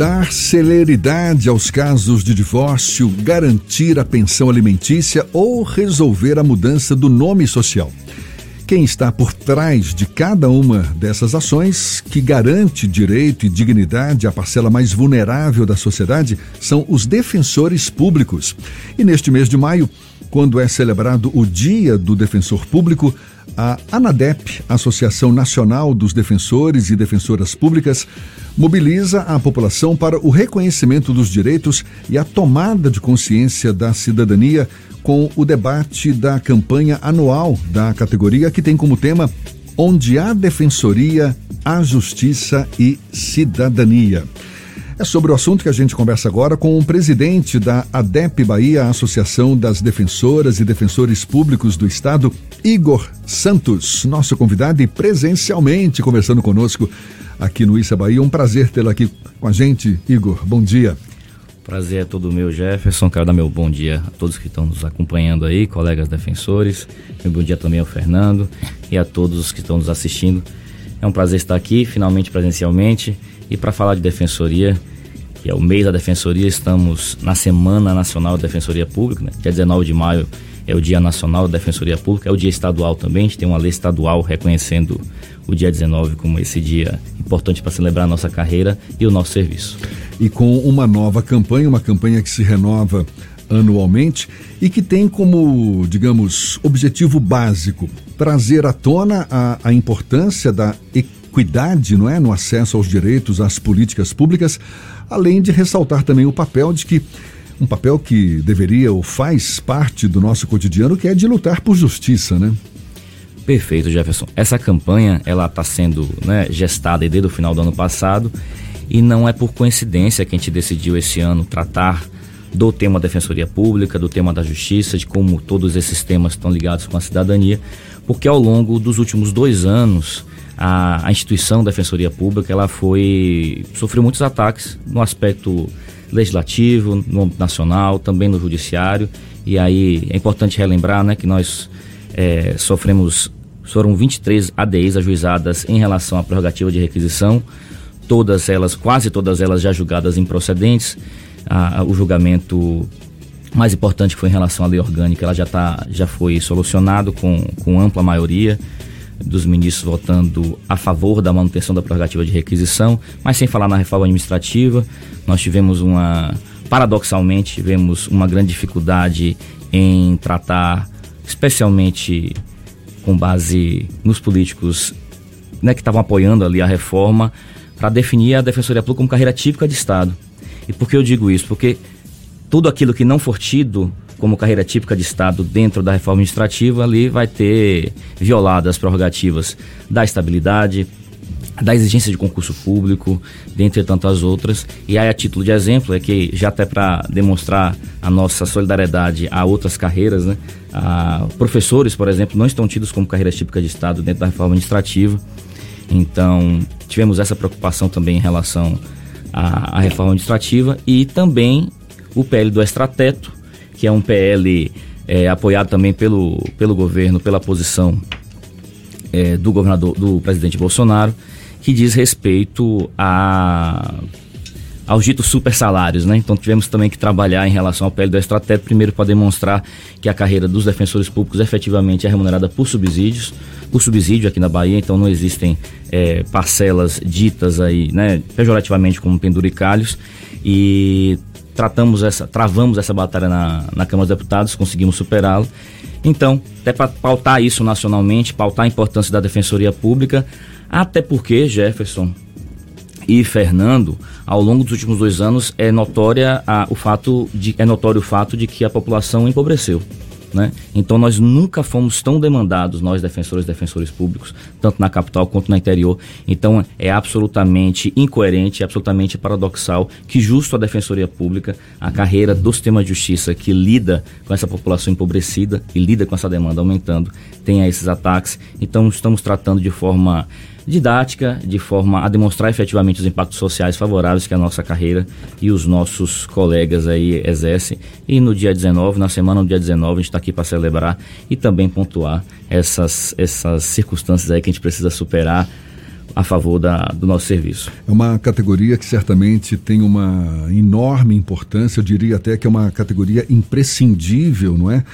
Dar celeridade aos casos de divórcio, garantir a pensão alimentícia ou resolver a mudança do nome social. Quem está por trás de cada uma dessas ações, que garante direito e dignidade à parcela mais vulnerável da sociedade, são os defensores públicos. E neste mês de maio, quando é celebrado o Dia do Defensor Público, a ANADEP, Associação Nacional dos Defensores e Defensoras Públicas, mobiliza a população para o reconhecimento dos direitos e a tomada de consciência da cidadania com o debate da campanha anual da categoria, que tem como tema Onde há Defensoria, há Justiça e Cidadania. É sobre o assunto que a gente conversa agora com o presidente da ADEP Bahia, Associação das Defensoras e Defensores Públicos do Estado, Igor Santos, nosso convidado e presencialmente conversando conosco aqui no Issa Bahia. Um prazer tê-lo aqui com a gente, Igor. Bom dia. Prazer é todo meu, Jefferson. Quero dar meu bom dia a todos que estão nos acompanhando aí, colegas defensores. Meu bom dia também ao Fernando e a todos os que estão nos assistindo. É um prazer estar aqui, finalmente presencialmente, e para falar de defensoria, que é o mês da defensoria, estamos na Semana Nacional da Defensoria Pública, né? dia 19 de maio é o Dia Nacional da Defensoria Pública, é o dia estadual também, a gente tem uma lei estadual reconhecendo o dia 19 como esse dia importante para celebrar a nossa carreira e o nosso serviço e com uma nova campanha, uma campanha que se renova anualmente e que tem como, digamos, objetivo básico trazer à tona a, a importância da equidade, não é, no acesso aos direitos, às políticas públicas, além de ressaltar também o papel de que um papel que deveria ou faz parte do nosso cotidiano, que é de lutar por justiça, né? Perfeito, Jefferson. Essa campanha ela está sendo né, gestada desde o final do ano passado e não é por coincidência que a gente decidiu esse ano tratar do tema da Defensoria Pública, do tema da Justiça, de como todos esses temas estão ligados com a cidadania, porque ao longo dos últimos dois anos a, a instituição da Defensoria Pública ela foi sofreu muitos ataques no aspecto legislativo, no âmbito nacional, também no judiciário. E aí é importante relembrar né, que nós é, sofremos, foram 23 ADIs ajuizadas em relação à prerrogativa de requisição, todas elas, quase todas elas já julgadas improcedentes. Ah, o julgamento mais importante foi em relação à lei orgânica, ela já, tá, já foi solucionado com, com ampla maioria dos ministros votando a favor da manutenção da prerrogativa de requisição, mas sem falar na reforma administrativa, nós tivemos uma, paradoxalmente, tivemos uma grande dificuldade em tratar, especialmente com base nos políticos né, que estavam apoiando ali a reforma, para definir a Defensoria Pública como carreira típica de Estado. E por que eu digo isso? Porque tudo aquilo que não for tido como carreira típica de Estado dentro da reforma administrativa, ali vai ter violado as prerrogativas da estabilidade, da exigência de concurso público, dentre tantas outras. E aí, a título de exemplo, é que já até para demonstrar a nossa solidariedade a outras carreiras, né? A, professores, por exemplo, não estão tidos como carreira típica de Estado dentro da reforma administrativa. Então, tivemos essa preocupação também em relação à, à reforma administrativa e também o PL do extrateto, que é um PL é, apoiado também pelo, pelo governo, pela posição é, do governador, do presidente Bolsonaro, que diz respeito a aos ditos super salários, né? Então tivemos também que trabalhar em relação ao PL do Extrateto, primeiro para demonstrar que a carreira dos defensores públicos efetivamente é remunerada por subsídios, por subsídio aqui na Bahia, então não existem é, parcelas ditas aí, né, pejorativamente como penduricalhos. E tratamos essa, travamos essa batalha na, na Câmara dos Deputados, conseguimos superá-la. Então, até para pautar isso nacionalmente, pautar a importância da Defensoria Pública, até porque, Jefferson, e Fernando, ao longo dos últimos dois anos, é notória a, o fato de, é notório o fato de que a população empobreceu. Né? Então nós nunca fomos tão demandados, nós defensores e defensores públicos, tanto na capital quanto no interior. Então é absolutamente incoerente, é absolutamente paradoxal que justo a Defensoria Pública, a carreira do sistema de justiça que lida com essa população empobrecida e lida com essa demanda aumentando, tenha esses ataques. Então estamos tratando de forma didática, de forma a demonstrar efetivamente os impactos sociais favoráveis que a nossa carreira e os nossos colegas aí exercem. E no dia 19, na semana do dia 19, a gente está aqui para celebrar e também pontuar essas, essas circunstâncias aí que a gente precisa superar a favor da, do nosso serviço. É uma categoria que certamente tem uma enorme importância, eu diria até que é uma categoria imprescindível, não é?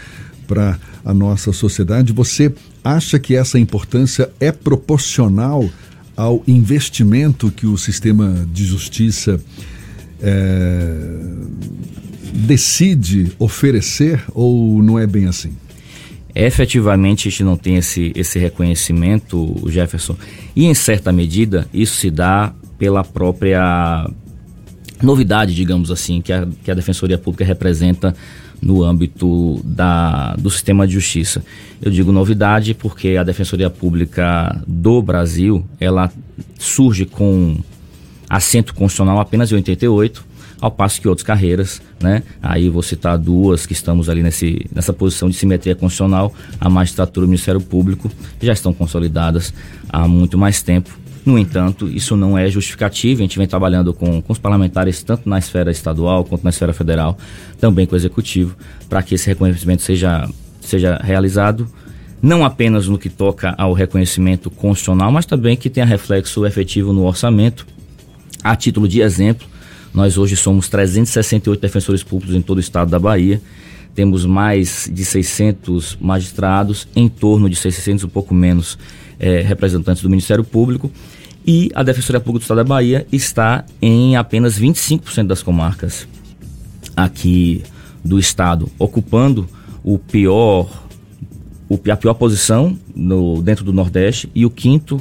Para a nossa sociedade. Você acha que essa importância é proporcional ao investimento que o sistema de justiça é, decide oferecer ou não é bem assim? efetivamente a gente não tem esse, esse reconhecimento, Jefferson, e em certa medida isso se dá pela própria novidade, digamos assim, que a, que a Defensoria Pública representa no âmbito da, do sistema de justiça. Eu digo novidade porque a Defensoria Pública do Brasil, ela surge com assento constitucional apenas em 88, ao passo que outras carreiras, né? Aí vou citar duas que estamos ali nesse, nessa posição de simetria constitucional, a magistratura e o Ministério Público, já estão consolidadas há muito mais tempo. No entanto, isso não é justificativo. A gente vem trabalhando com, com os parlamentares, tanto na esfera estadual quanto na esfera federal, também com o executivo, para que esse reconhecimento seja, seja realizado não apenas no que toca ao reconhecimento constitucional, mas também que tenha reflexo efetivo no orçamento. A título de exemplo, nós hoje somos 368 defensores públicos em todo o estado da Bahia. Temos mais de 600 magistrados, em torno de 600, um pouco menos, é, representantes do Ministério Público. E a Defensoria Pública do Estado da Bahia está em apenas 25% das comarcas aqui do estado, ocupando o pior, o, a pior posição no, dentro do Nordeste e o quinto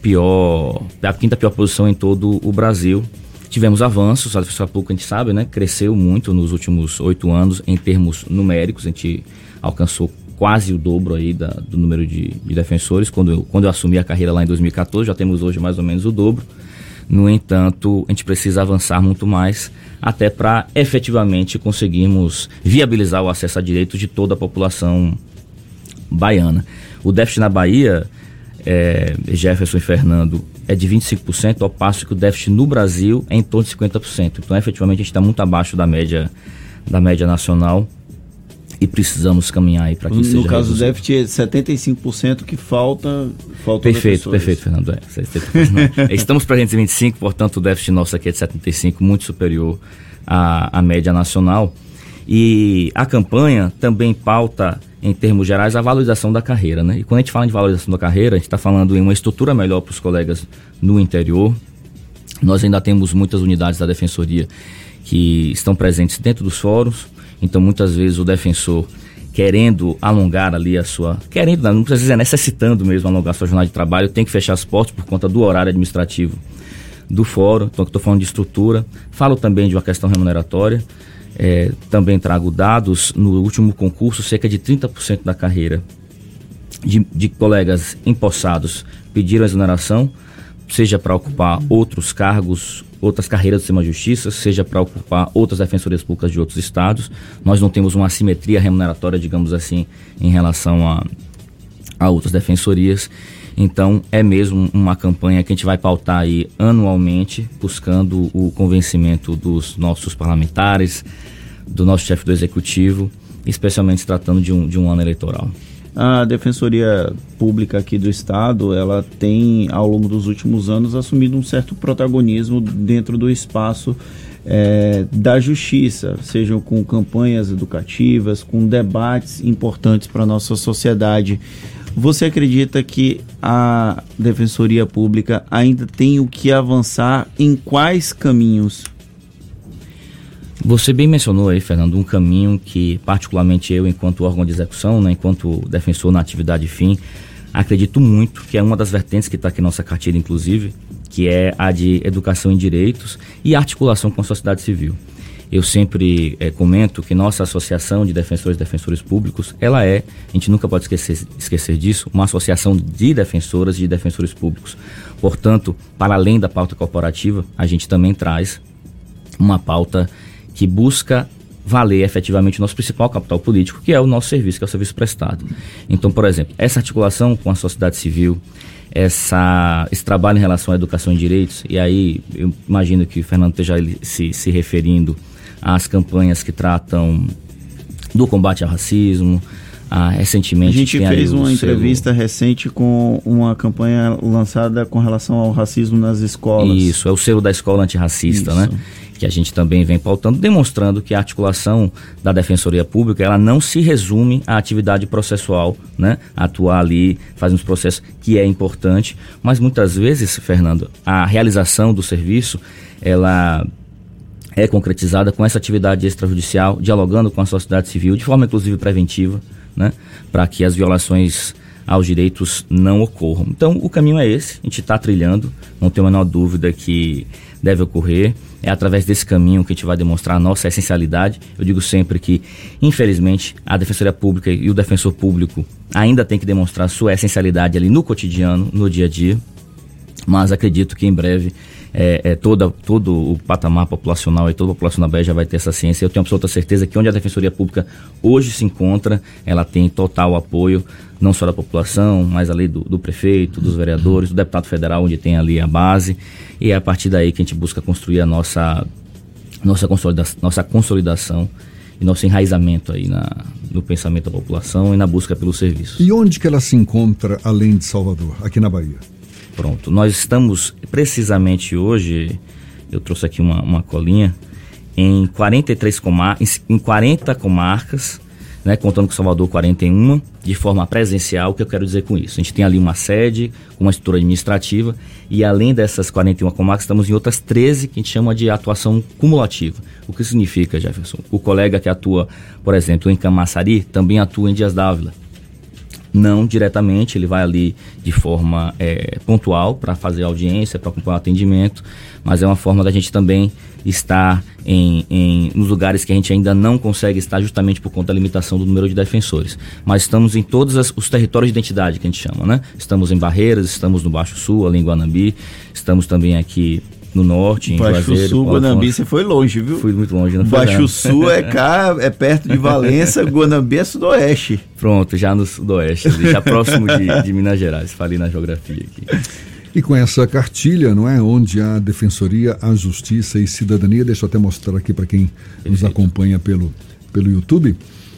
pior, a quinta pior posição em todo o Brasil Tivemos avanços, a defesa pública a gente sabe, né? Cresceu muito nos últimos oito anos em termos numéricos, a gente alcançou quase o dobro aí da, do número de, de, defensores. Quando eu, quando eu assumi a carreira lá em 2014, já temos hoje mais ou menos o dobro. No entanto, a gente precisa avançar muito mais até para efetivamente conseguirmos viabilizar o acesso a direitos de toda a população baiana. O déficit na Bahia, é, Jefferson e Fernando, é de 25%, ao passo que o déficit no Brasil é em torno de 50%. Então, efetivamente, a gente está muito abaixo da média, da média nacional e precisamos caminhar aí para que no seja No caso do déficit é 75% que falta, falta Perfeito, perfeito, Fernando. É, Estamos presentes em 25, portanto o déficit nosso aqui é de 75, muito superior à, à média nacional. E a campanha também pauta, em termos gerais, a valorização da carreira. Né? E quando a gente fala de valorização da carreira, a gente está falando em uma estrutura melhor para os colegas no interior. Nós ainda temos muitas unidades da defensoria que estão presentes dentro dos fóruns, então muitas vezes o defensor querendo alongar ali a sua. Querendo, não precisa dizer, necessitando mesmo alongar sua jornada de trabalho, tem que fechar as portas por conta do horário administrativo do fórum. Então, estou falando de estrutura. Falo também de uma questão remuneratória. É, também trago dados, no último concurso, cerca de 30% da carreira de, de colegas empossados pediram exoneração, seja para ocupar outros cargos, outras carreiras do sistema de justiça, seja para ocupar outras defensorias públicas de outros estados. Nós não temos uma assimetria remuneratória, digamos assim, em relação a, a outras defensorias. Então, é mesmo uma campanha que a gente vai pautar aí anualmente, buscando o convencimento dos nossos parlamentares, do nosso chefe do executivo, especialmente tratando de um, de um ano eleitoral. A Defensoria Pública aqui do Estado, ela tem, ao longo dos últimos anos, assumido um certo protagonismo dentro do espaço é, da justiça, sejam com campanhas educativas, com debates importantes para a nossa sociedade. Você acredita que a Defensoria Pública ainda tem o que avançar em quais caminhos? Você bem mencionou aí, Fernando, um caminho que, particularmente eu, enquanto órgão de execução, né, enquanto defensor na atividade fim, acredito muito que é uma das vertentes que está aqui na nossa cartilha, inclusive, que é a de educação em direitos e articulação com a sociedade civil. Eu sempre é, comento que nossa associação de defensores e defensores públicos, ela é, a gente nunca pode esquecer, esquecer disso, uma associação de defensoras e de defensores públicos. Portanto, para além da pauta corporativa, a gente também traz uma pauta que busca valer efetivamente o nosso principal capital político, que é o nosso serviço, que é o serviço prestado. Então, por exemplo, essa articulação com a sociedade civil, essa, esse trabalho em relação à educação e direitos, e aí eu imagino que o Fernando esteja se, se referindo às campanhas que tratam do combate ao racismo, Ah, recentemente. A gente fez uma entrevista recente com uma campanha lançada com relação ao racismo nas escolas. Isso, é o selo da escola antirracista, né? Isso. né? Que a gente também vem pautando, demonstrando que a articulação da Defensoria Pública ela não se resume à atividade processual, né? Atuar ali, fazer uns processos que é importante, mas muitas vezes, Fernando, a realização do serviço ela é concretizada com essa atividade extrajudicial, dialogando com a sociedade civil, de forma inclusive preventiva, né, para que as violações aos direitos não ocorram. Então, o caminho é esse, a gente está trilhando, não tenho a menor dúvida que deve ocorrer. É através desse caminho que a gente vai demonstrar a nossa essencialidade. Eu digo sempre que, infelizmente, a Defensoria Pública e o Defensor Público ainda tem que demonstrar sua essencialidade ali no cotidiano, no dia a dia, mas acredito que em breve é, é, toda, todo o patamar populacional e toda a população da Bahia já vai ter essa ciência. Eu tenho absoluta certeza que onde a Defensoria Pública hoje se encontra, ela tem total apoio, não só da população, mas ali do, do prefeito, dos vereadores, do deputado federal, onde tem ali a base. E é a partir daí que a gente busca construir a nossa, nossa, consolidação, nossa consolidação e nosso enraizamento aí na, no pensamento da população e na busca pelo serviço. E onde que ela se encontra além de Salvador, aqui na Bahia? Pronto, nós estamos precisamente hoje, eu trouxe aqui uma, uma colinha, em 43 comarcas, em 40 comarcas, né, contando com Salvador 41, de forma presencial, o que eu quero dizer com isso? A gente tem ali uma sede, uma estrutura administrativa, e além dessas 41 comarcas, estamos em outras 13 que a gente chama de atuação cumulativa. O que significa, Jefferson? O colega que atua, por exemplo, em Camaçari, também atua em Dias Dávila não diretamente, ele vai ali de forma é, pontual para fazer audiência, para acompanhar o atendimento, mas é uma forma da gente também estar em, em, nos lugares que a gente ainda não consegue estar justamente por conta da limitação do número de defensores. Mas estamos em todos as, os territórios de identidade que a gente chama, né? Estamos em Barreiras, estamos no Baixo Sul, ali em Guanambi, estamos também aqui no norte, em Baixo Juazeiro, Sul, Guanambi, você foi longe, viu? Fui muito longe, não Baixo Sul é cá, é perto de Valença, Guanambi é sudoeste. Pronto, já no sudoeste, já próximo de, de Minas Gerais, falei na geografia aqui. E com essa cartilha, não é, onde a Defensoria, a Justiça e Cidadania, deixa eu até mostrar aqui para quem Perfeito. nos acompanha pelo, pelo YouTube,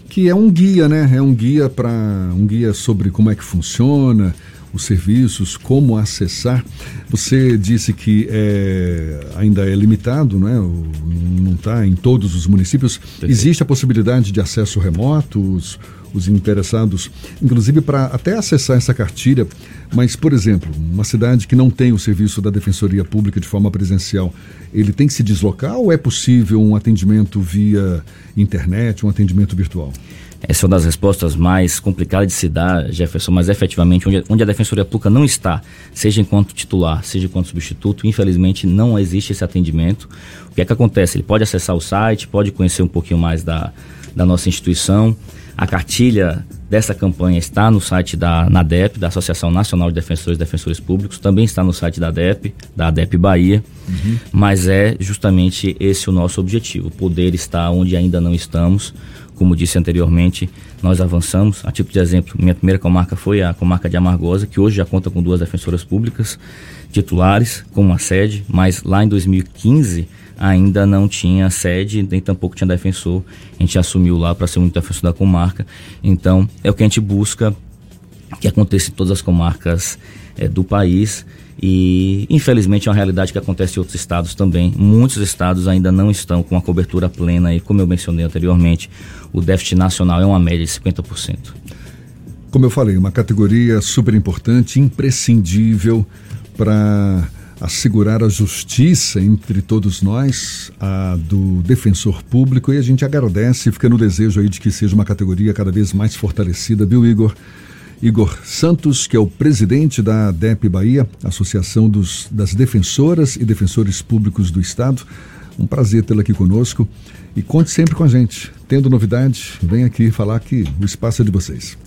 que é um guia, né? É um guia para um guia sobre como é que funciona, os serviços, como acessar. Você disse que é, ainda é limitado, não é? não está em todos os municípios. Perfeito. Existe a possibilidade de acesso remoto, os, os interessados, inclusive para até acessar essa cartilha. Mas, por exemplo, uma cidade que não tem o serviço da Defensoria Pública de forma presencial, ele tem que se deslocar ou é possível um atendimento via internet, um atendimento virtual? Essa é uma das respostas mais complicadas de se dar, Jefferson, mas efetivamente, onde, onde a Defensoria Pública não está, seja enquanto titular, seja enquanto substituto, infelizmente não existe esse atendimento. O que é que acontece? Ele pode acessar o site, pode conhecer um pouquinho mais da, da nossa instituição. A cartilha dessa campanha está no site da NADEP, da Associação Nacional de Defensores e Defensores Públicos, também está no site da ADEP, da ADEP Bahia, uhum. mas é justamente esse o nosso objetivo, poder estar onde ainda não estamos, como disse anteriormente, nós avançamos. A tipo de exemplo, minha primeira comarca foi a comarca de Amargosa, que hoje já conta com duas defensoras públicas titulares, com uma sede, mas lá em 2015 ainda não tinha sede, nem tampouco tinha defensor. A gente assumiu lá para ser um defensor da comarca. Então, é o que a gente busca que aconteça em todas as comarcas é, do país e infelizmente é uma realidade que acontece em outros estados também. Muitos estados ainda não estão com a cobertura plena e, como eu mencionei anteriormente, o déficit nacional é uma média de 50%. Como eu falei, uma categoria super importante, imprescindível para assegurar a justiça entre todos nós, a do defensor público, e a gente agradece fica no desejo aí de que seja uma categoria cada vez mais fortalecida, viu, Igor? Igor Santos, que é o presidente da DEP Bahia, Associação dos, das Defensoras e Defensores Públicos do Estado. Um prazer tê-lo aqui conosco e conte sempre com a gente. Tendo novidade, vem aqui falar que o espaço é de vocês.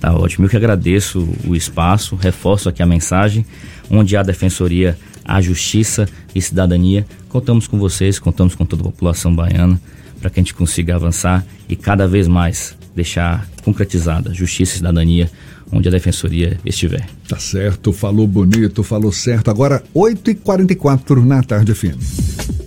Tá ótimo, eu que agradeço o espaço, reforço aqui a mensagem, onde há defensoria, há justiça e cidadania. Contamos com vocês, contamos com toda a população baiana para que a gente consiga avançar e cada vez mais deixar concretizada justiça e cidadania onde a defensoria estiver. Tá certo, falou bonito, falou certo. Agora 8h44 na tarde FM.